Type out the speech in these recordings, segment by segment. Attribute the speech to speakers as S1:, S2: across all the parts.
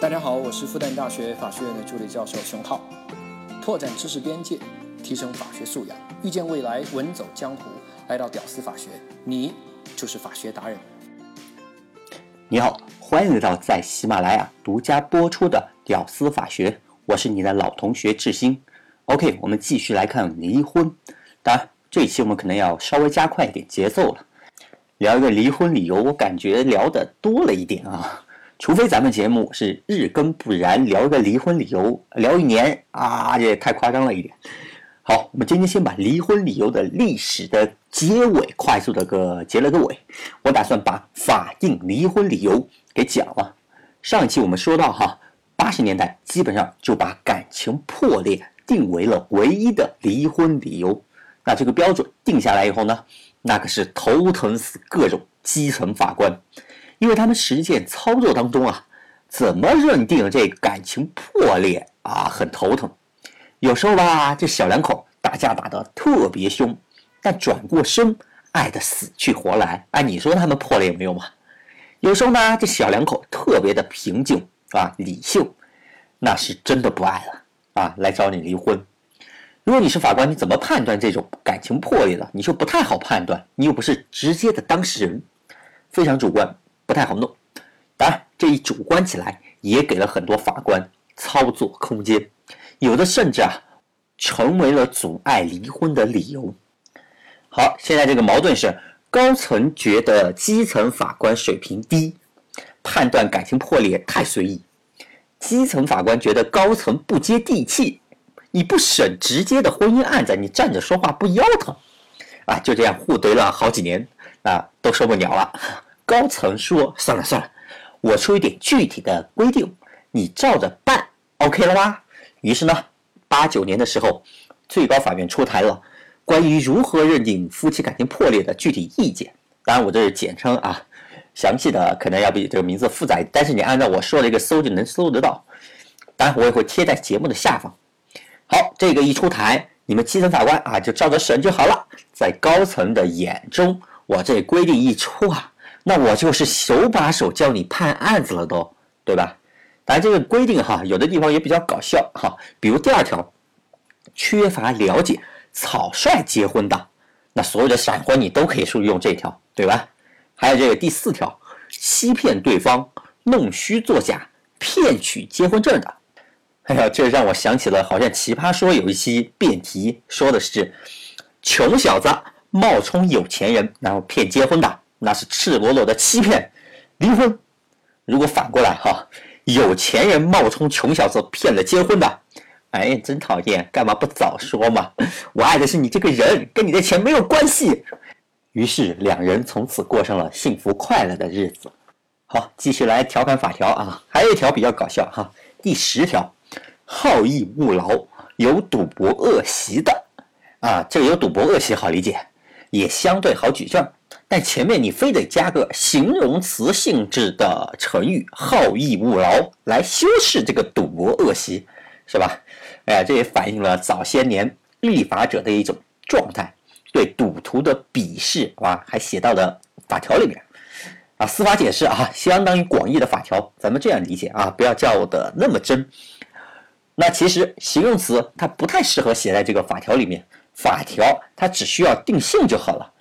S1: 大家好，我是复旦大学法学院的助理教授熊浩。拓展知识边界，提升法学素养，遇见未来，稳走江湖。来到屌丝法学，你就是法学达人。
S2: 你好，欢迎来到在喜马拉雅独家播出的《屌丝法学》，我是你的老同学志新。OK，我们继续来看离婚。当然，这一期我们可能要稍微加快一点节奏了，聊一个离婚理由，我感觉聊的多了一点啊。除非咱们节目是日更不燃，聊个离婚理由聊一年啊，这也太夸张了一点。好，我们今天先把离婚理由的历史的结尾快速的个结了个尾。我打算把法定离婚理由给讲了。上一期我们说到哈，八十年代基本上就把感情破裂定为了唯一的离婚理由。那这个标准定下来以后呢，那可是头疼死各种基层法官。因为他们实践操作当中啊，怎么认定这感情破裂啊，很头疼。有时候吧，这小两口打架打得特别凶，但转过身爱得死去活来。哎，你说他们破裂没有嘛？有时候呢，这小两口特别的平静啊，理性，那是真的不爱了啊，来找你离婚。如果你是法官，你怎么判断这种感情破裂的？你就不太好判断，你又不是直接的当事人，非常主观。不太好弄，当然这一主观起来也给了很多法官操作空间，有的甚至啊成为了阻碍离婚的理由。好，现在这个矛盾是高层觉得基层法官水平低，判断感情破裂太随意；基层法官觉得高层不接地气，你不审直接的婚姻案子，你站着说话不腰疼啊！就这样互怼了好几年啊，都受不了了。高层说：“算了算了，我出一点具体的规定，你照着办，OK 了吗？”于是呢，八九年的时候，最高法院出台了关于如何认定夫妻感情破裂的具体意见。当然，我这是简称啊，详细的可能要比这个名字复杂，但是你按照我说的一个搜就能搜得到。当然，我也会贴在节目的下方。好，这个一出台，你们基层法官啊就照着审就好了。在高层的眼中，我这规定一出啊。那我就是手把手教你判案子了，都对吧？当然这个规定哈，有的地方也比较搞笑哈。比如第二条，缺乏了解、草率结婚的，那所有的闪婚你都可以适用这条，对吧？还有这个第四条，欺骗对方、弄虚作假、骗取结婚证的。哎呀，这让我想起了，好像奇葩说有一期辩题说的是，穷小子冒充有钱人，然后骗结婚的。那是赤裸裸的欺骗，离婚。如果反过来哈，有钱人冒充穷小子骗了结婚的，哎，真讨厌！干嘛不早说嘛？我爱的是你这个人，跟你的钱没有关系。于是两人从此过上了幸福快乐的日子。好，继续来调侃法条啊，还有一条比较搞笑哈，第十条，好逸恶劳、有赌博恶习的啊，这个有赌博恶习好理解，也相对好举证。但前面你非得加个形容词性质的成语“好逸恶劳”来修饰这个赌博恶习，是吧？哎，这也反映了早些年立法者的一种状态，对赌徒的鄙视啊，还写到了法条里面啊。司法解释啊，相当于广义的法条，咱们这样理解啊，不要叫的那么真。那其实形容词它不太适合写在这个法条里面，法条它只需要定性就好了。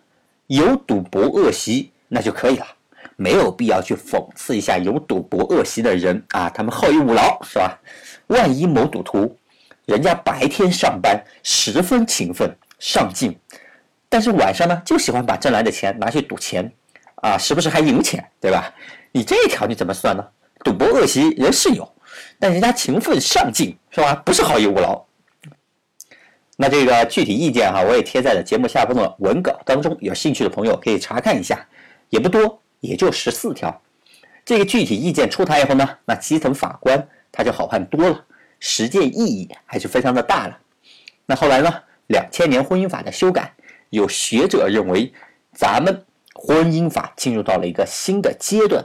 S2: 有赌博恶习那就可以了，没有必要去讽刺一下有赌博恶习的人啊，他们好逸恶劳是吧？万一某赌徒，人家白天上班十分勤奋上进，但是晚上呢就喜欢把挣来的钱拿去赌钱，啊，时不时还赢钱，对吧？你这一条你怎么算呢？赌博恶习人是有，但人家勤奋上进是吧？不是好逸恶劳。那这个具体意见哈，我也贴在了节目下方的文稿当中，有兴趣的朋友可以查看一下，也不多，也就十四条。这个具体意见出台以后呢，那基层法官他就好判多了，实践意义还是非常的大了。那后来呢，两千年婚姻法的修改，有学者认为咱们婚姻法进入到了一个新的阶段，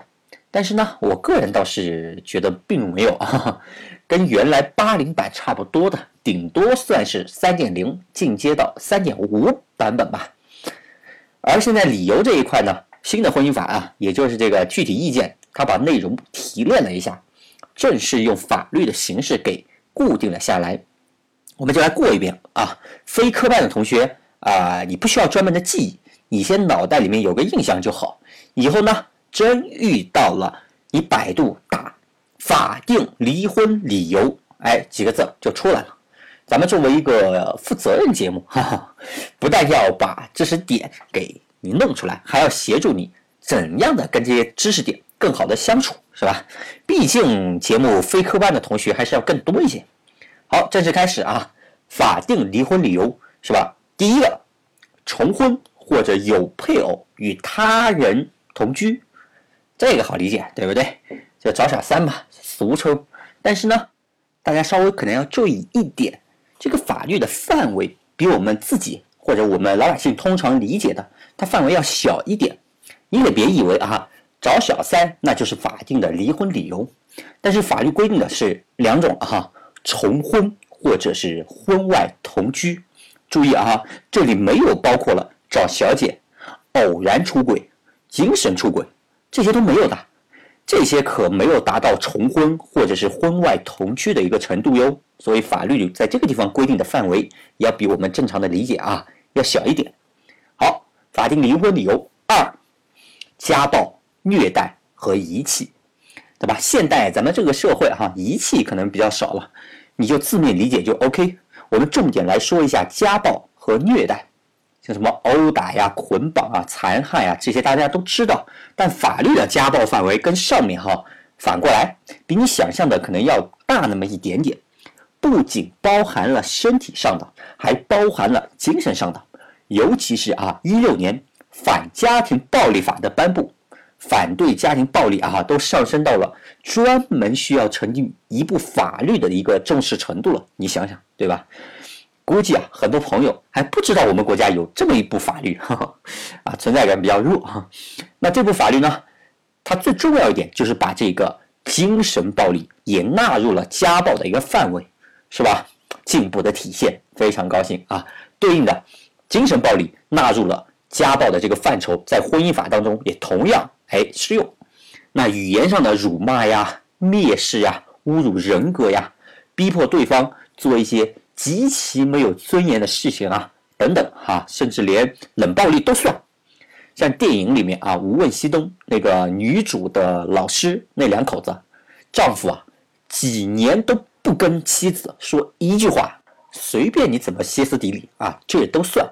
S2: 但是呢，我个人倒是觉得并没有啊。跟原来八零版差不多的，顶多算是三点零进阶到三点五版本吧。而现在理由这一块呢，新的婚姻法啊，也就是这个具体意见，它把内容提炼了一下，正式用法律的形式给固定了下来。我们就来过一遍啊，非科班的同学啊，你不需要专门的记忆，你先脑袋里面有个印象就好。以后呢，真遇到了，你百度打法定离婚理由，哎，几个字就出来了。咱们作为一个负责任节目，哈哈，不但要把知识点给你弄出来，还要协助你怎样的跟这些知识点更好的相处，是吧？毕竟节目非科班的同学还是要更多一些。好，正式开始啊！法定离婚理由是吧？第一个，重婚或者有配偶与他人同居，这个好理解，对不对？就找小三嘛，俗称。但是呢，大家稍微可能要注意一点，这个法律的范围比我们自己或者我们老百姓通常理解的，它范围要小一点。你可别以为啊，找小三那就是法定的离婚理由，但是法律规定的是两种哈。重婚或者是婚外同居，注意啊，这里没有包括了找小姐、偶然出轨、精神出轨，这些都没有的，这些可没有达到重婚或者是婚外同居的一个程度哟。所以法律在这个地方规定的范围，要比我们正常的理解啊要小一点。好，法定离婚理由二：家暴、虐待和遗弃。对吧？现代咱们这个社会哈，遗弃可能比较少了，你就字面理解就 OK。我们重点来说一下家暴和虐待，像什么殴打呀、捆绑啊、残害啊这些大家都知道。但法律的家暴范围跟上面哈反过来，比你想象的可能要大那么一点点，不仅包含了身体上的，还包含了精神上的。尤其是啊，一六年反家庭暴力法的颁布。反对家庭暴力啊，都上升到了专门需要成立一部法律的一个重视程度了。你想想，对吧？估计啊，很多朋友还不知道我们国家有这么一部法律，啊，存在感比较弱哈。那这部法律呢，它最重要一点就是把这个精神暴力也纳入了家暴的一个范围，是吧？进步的体现，非常高兴啊。对应的，精神暴力纳入了家暴的这个范畴，在婚姻法当中也同样。哎，适用。那语言上的辱骂呀、蔑视呀、侮辱人格呀、逼迫对方做一些极其没有尊严的事情啊，等等哈，甚至连冷暴力都算。像电影里面啊，《无问西东》那个女主的老师那两口子，丈夫啊，几年都不跟妻子说一句话，随便你怎么歇斯底里啊，这也都算。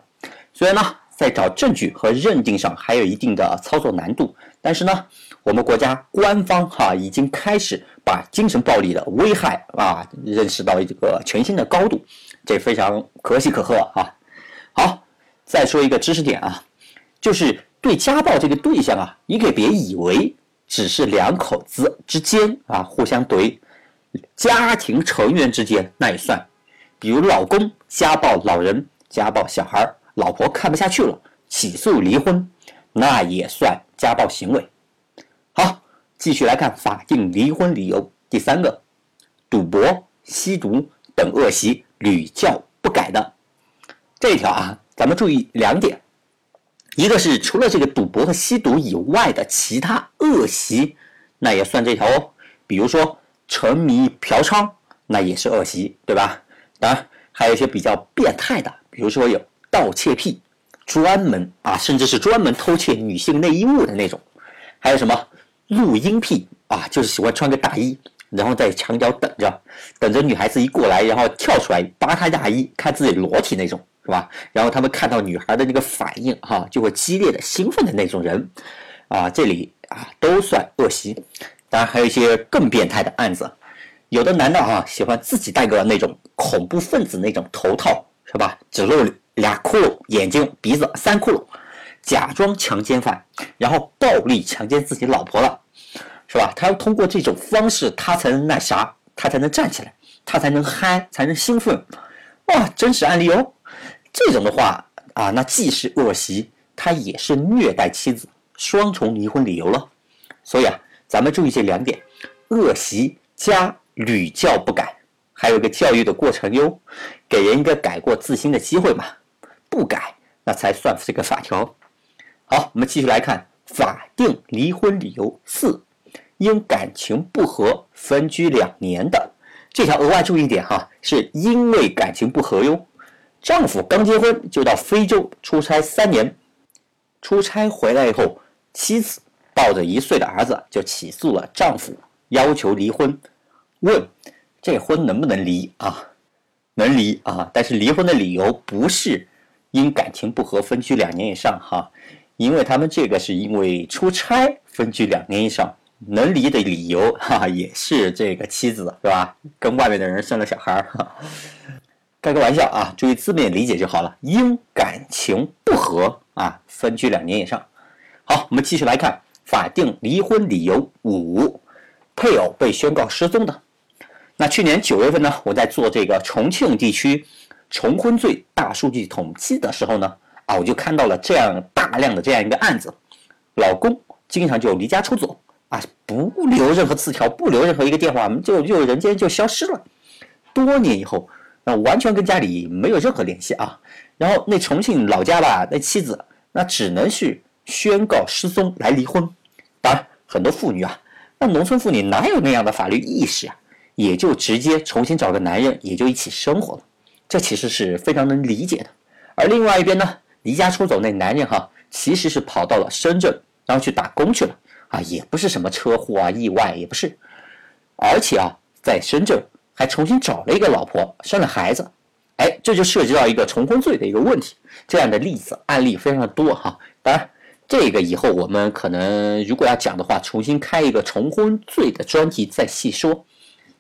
S2: 虽然呢，在找证据和认定上还有一定的操作难度。但是呢，我们国家官方哈已经开始把精神暴力的危害啊认识到一个全新的高度，这非常可喜可贺啊。好，再说一个知识点啊，就是对家暴这个对象啊，你可别以为只是两口子之间啊互相怼，家庭成员之间那也算，比如老公家暴老人、家暴小孩，老婆看不下去了，起诉离婚。那也算家暴行为。好，继续来看法定离婚理由。第三个，赌博、吸毒等恶习屡教不改的这一条啊，咱们注意两点：一个是除了这个赌博和吸毒以外的其他恶习，那也算这条哦。比如说沉迷嫖娼，那也是恶习，对吧？当然，还有一些比较变态的，比如说有盗窃癖。专门啊，甚至是专门偷窃女性内衣物的那种，还有什么录音癖啊，就是喜欢穿个大衣，然后在墙角等着，等着女孩子一过来，然后跳出来扒她大衣，看自己裸体那种，是吧？然后他们看到女孩的那个反应，哈，就会激烈的兴奋的那种人，啊，这里啊都算恶习。当然还有一些更变态的案子，有的男的啊喜欢自己戴个那种恐怖分子那种头套，是吧？只露。俩窟窿，眼睛、鼻子三窟窿，假装强奸犯，然后暴力强奸自己老婆了，是吧？他要通过这种方式，他才能那啥，他才能站起来，他才能嗨，才能兴奋。哇，真实案例哦！这种的话啊，那既是恶习，他也是虐待妻子，双重离婚理由了。所以啊，咱们注意这两点：恶习加屡教不改，还有一个教育的过程哟，给人一个改过自新的机会嘛。不改，那才算这个法条。好，我们继续来看法定离婚理由四：因感情不和分居两年的。这条额外注意一点哈，是因为感情不和哟。丈夫刚结婚就到非洲出差三年，出差回来以后，妻子抱着一岁的儿子就起诉了丈夫，要求离婚。问这婚能不能离啊？能离啊，但是离婚的理由不是因感情不和分居两年以上哈，因为他们这个是因为出差分居两年以上。能离的理由，哈，也是这个妻子是吧？跟外面的人生了小孩儿，开个玩笑啊，注意字面理解就好了。因感情不和啊，分居两年以上。好，我们继续来看法定离婚理由五：配偶被宣告失踪的。那去年九月份呢，我在做这个重庆地区重婚罪大数据统计的时候呢，啊，我就看到了这样大量的这样一个案子，老公经常就离家出走。啊，不留任何字条，不留任何一个电话，就就人间就消失了。多年以后，那完全跟家里没有任何联系啊。然后那重庆老家吧，那妻子那只能是宣告失踪来离婚。当然，很多妇女啊，那农村妇女哪有那样的法律意识啊？也就直接重新找个男人，也就一起生活了。这其实是非常能理解的。而另外一边呢，离家出走那男人哈，其实是跑到了深圳，然后去打工去了。啊，也不是什么车祸啊、意外，也不是，而且啊，在深圳还重新找了一个老婆，生了孩子，哎，这就涉及到一个重婚罪的一个问题。这样的例子案例非常的多哈。当然，这个以后我们可能如果要讲的话，重新开一个重婚罪的专题再细说。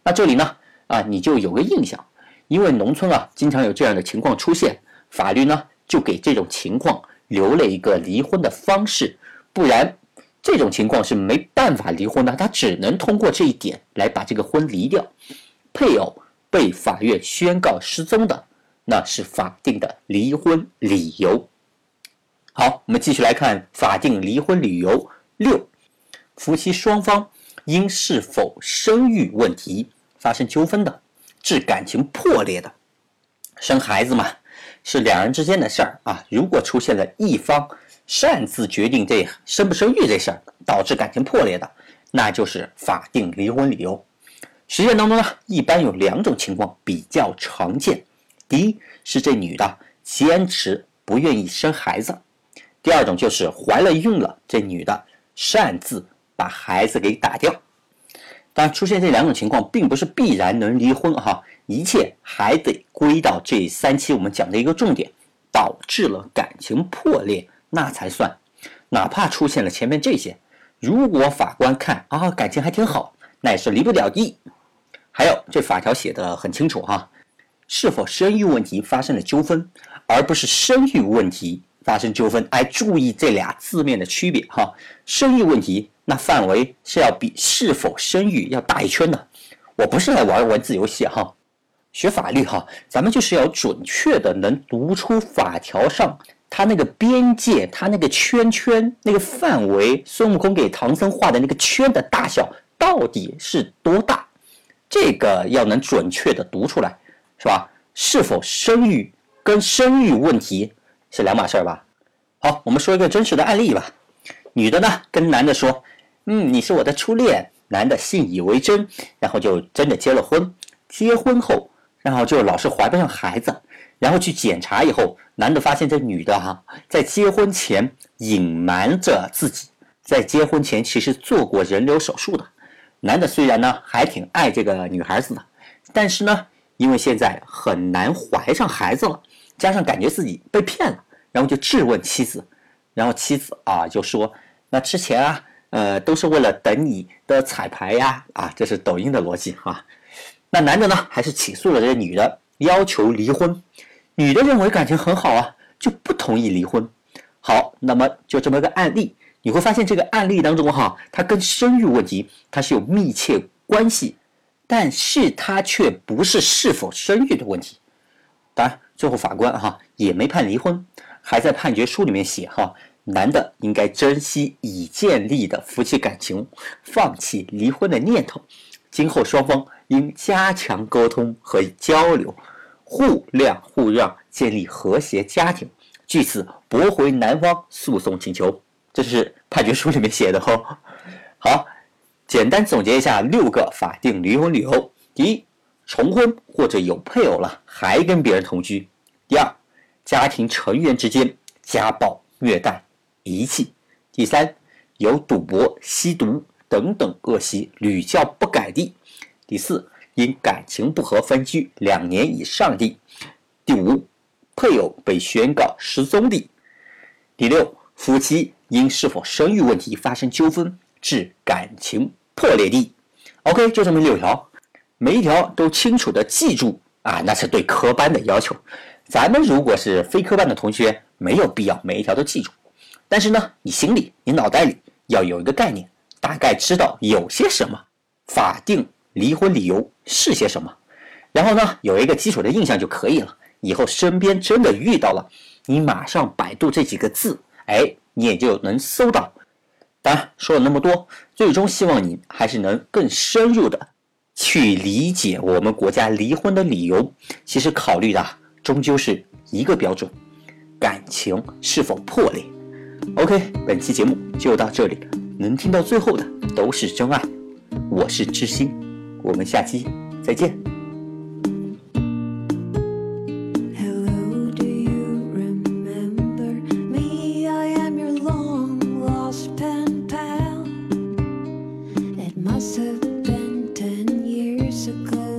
S2: 那这里呢，啊，你就有个印象，因为农村啊经常有这样的情况出现，法律呢就给这种情况留了一个离婚的方式，不然。这种情况是没办法离婚的，他只能通过这一点来把这个婚离掉。配偶被法院宣告失踪的，那是法定的离婚理由。好，我们继续来看法定离婚理由六：夫妻双方因是否生育问题发生纠纷的，致感情破裂的。生孩子嘛，是两人之间的事儿啊。如果出现了一方，擅自决定这生不生育这事儿，导致感情破裂的，那就是法定离婚理由。实践当中呢，一般有两种情况比较常见：第一是这女的坚持不愿意生孩子；第二种就是怀了孕了，这女的擅自把孩子给打掉。当然，出现这两种情况，并不是必然能离婚哈，一切还得归到这三期我们讲的一个重点，导致了感情破裂。那才算，哪怕出现了前面这些，如果法官看啊感情还挺好，那也是离不了的。还有这法条写的很清楚哈，是否生育问题发生了纠纷，而不是生育问题发生纠纷。哎，注意这俩字面的区别哈，生育问题那范围是要比是否生育要大一圈的。我不是来玩文字游戏哈，学法律哈，咱们就是要准确的能读出法条上。他那个边界，他那个圈圈，那个范围，孙悟空给唐僧画的那个圈的大小到底是多大？这个要能准确的读出来，是吧？是否生育跟生育问题是两码事儿吧？好，我们说一个真实的案例吧。女的呢跟男的说：“嗯，你是我的初恋。”男的信以为真，然后就真的结了婚。结婚后，然后就老是怀不上孩子。然后去检查以后，男的发现这女的哈，在结婚前隐瞒着自己，在结婚前其实做过人流手术的。男的虽然呢还挺爱这个女孩子的，但是呢，因为现在很难怀上孩子了，加上感觉自己被骗了，然后就质问妻子，然后妻子啊就说：“那之前啊，呃，都是为了等你的彩排呀，啊，这是抖音的逻辑哈。”那男的呢，还是起诉了这个女的，要求离婚。女的认为感情很好啊，就不同意离婚。好，那么就这么个案例，你会发现这个案例当中哈，它跟生育问题它是有密切关系，但是它却不是是否生育的问题。当然，最后法官哈也没判离婚，还在判决书里面写哈，男的应该珍惜已建立的夫妻感情，放弃离婚的念头，今后双方应加强沟通和交流。互谅互让，建立和谐家庭，据此驳回男方诉讼请求。这是判决书里面写的哦。好，简单总结一下六个法定离婚理由：第一，重婚或者有配偶了还跟别人同居；第二，家庭成员之间家暴、虐待、遗弃；第三，有赌博、吸毒等等恶习屡教不改的；第四，因感情不和分居两年以上的；第五，配偶被宣告失踪的；第六，夫妻因是否生育问题发生纠纷致感情。破裂的，OK，就这么六条，每一条都清楚的记住啊，那是对科班的要求。咱们如果是非科班的同学，没有必要每一条都记住。但是呢，你心里、你脑袋里要有一个概念，大概知道有些什么法定离婚理由是些什么，然后呢，有一个基础的印象就可以了。以后身边真的遇到了，你马上百度这几个字，哎，你也就能搜到。当然说了那么多，最终希望你还是能更深入的去理解我们国家离婚的理由。其实考虑的终究是一个标准：感情是否破裂。OK，本期节目就到这里了，能听到最后的都是真爱。我是知心，我们下期再见。
S3: must have been ten years ago.